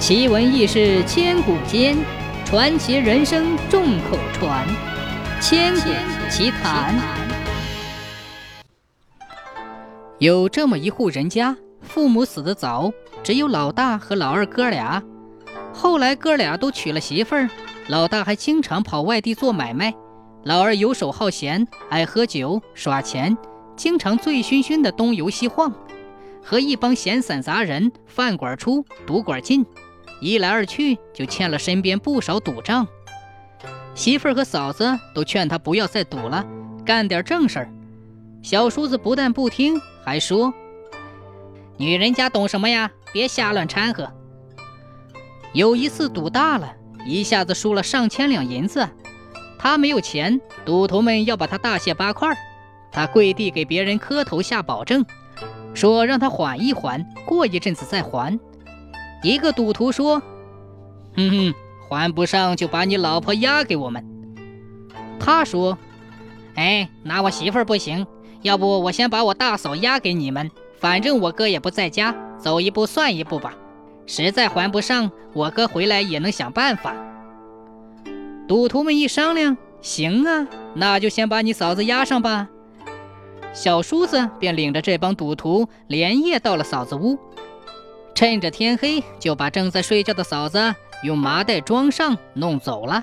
奇闻异事千古间，传奇人生众口传。千古奇谈。有这么一户人家，父母死得早，只有老大和老二哥俩。后来哥俩都娶了媳妇儿，老大还经常跑外地做买卖，老二游手好闲，爱喝酒耍钱，经常醉醺醺的东游西晃，和一帮闲散杂人饭馆出，赌馆进，一来二去就欠了身边不少赌账。媳妇儿和嫂子都劝他不要再赌了，干点正事儿。小叔子不但不听，还说：“女人家懂什么呀？别瞎乱掺和。”有一次赌大了，一下子输了上千两银子，他没有钱，赌徒们要把他大卸八块，他跪地给别人磕头下保证，说让他缓一缓，过一阵子再还。一个赌徒说：“哼哼，还不上就把你老婆押给我们。”他说：“哎，拿我媳妇儿不行，要不我先把我大嫂押给你们，反正我哥也不在家，走一步算一步吧。”实在还不上，我哥回来也能想办法。赌徒们一商量，行啊，那就先把你嫂子押上吧。小叔子便领着这帮赌徒连夜到了嫂子屋，趁着天黑就把正在睡觉的嫂子用麻袋装上，弄走了。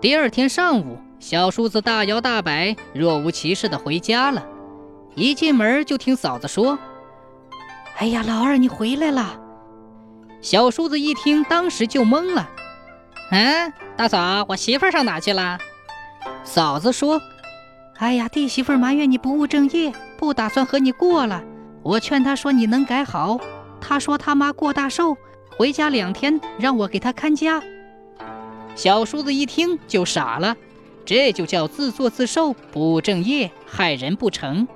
第二天上午，小叔子大摇大摆、若无其事地回家了。一进门就听嫂子说：“哎呀，老二，你回来了。”小叔子一听，当时就懵了。嗯，大嫂，我媳妇上哪去了？嫂子说：“哎呀，弟媳妇埋怨你不务正业，不打算和你过了。我劝她说你能改好，他说他妈过大寿，回家两天，让我给他看家。”小叔子一听就傻了，这就叫自作自受，不务正业，害人不成。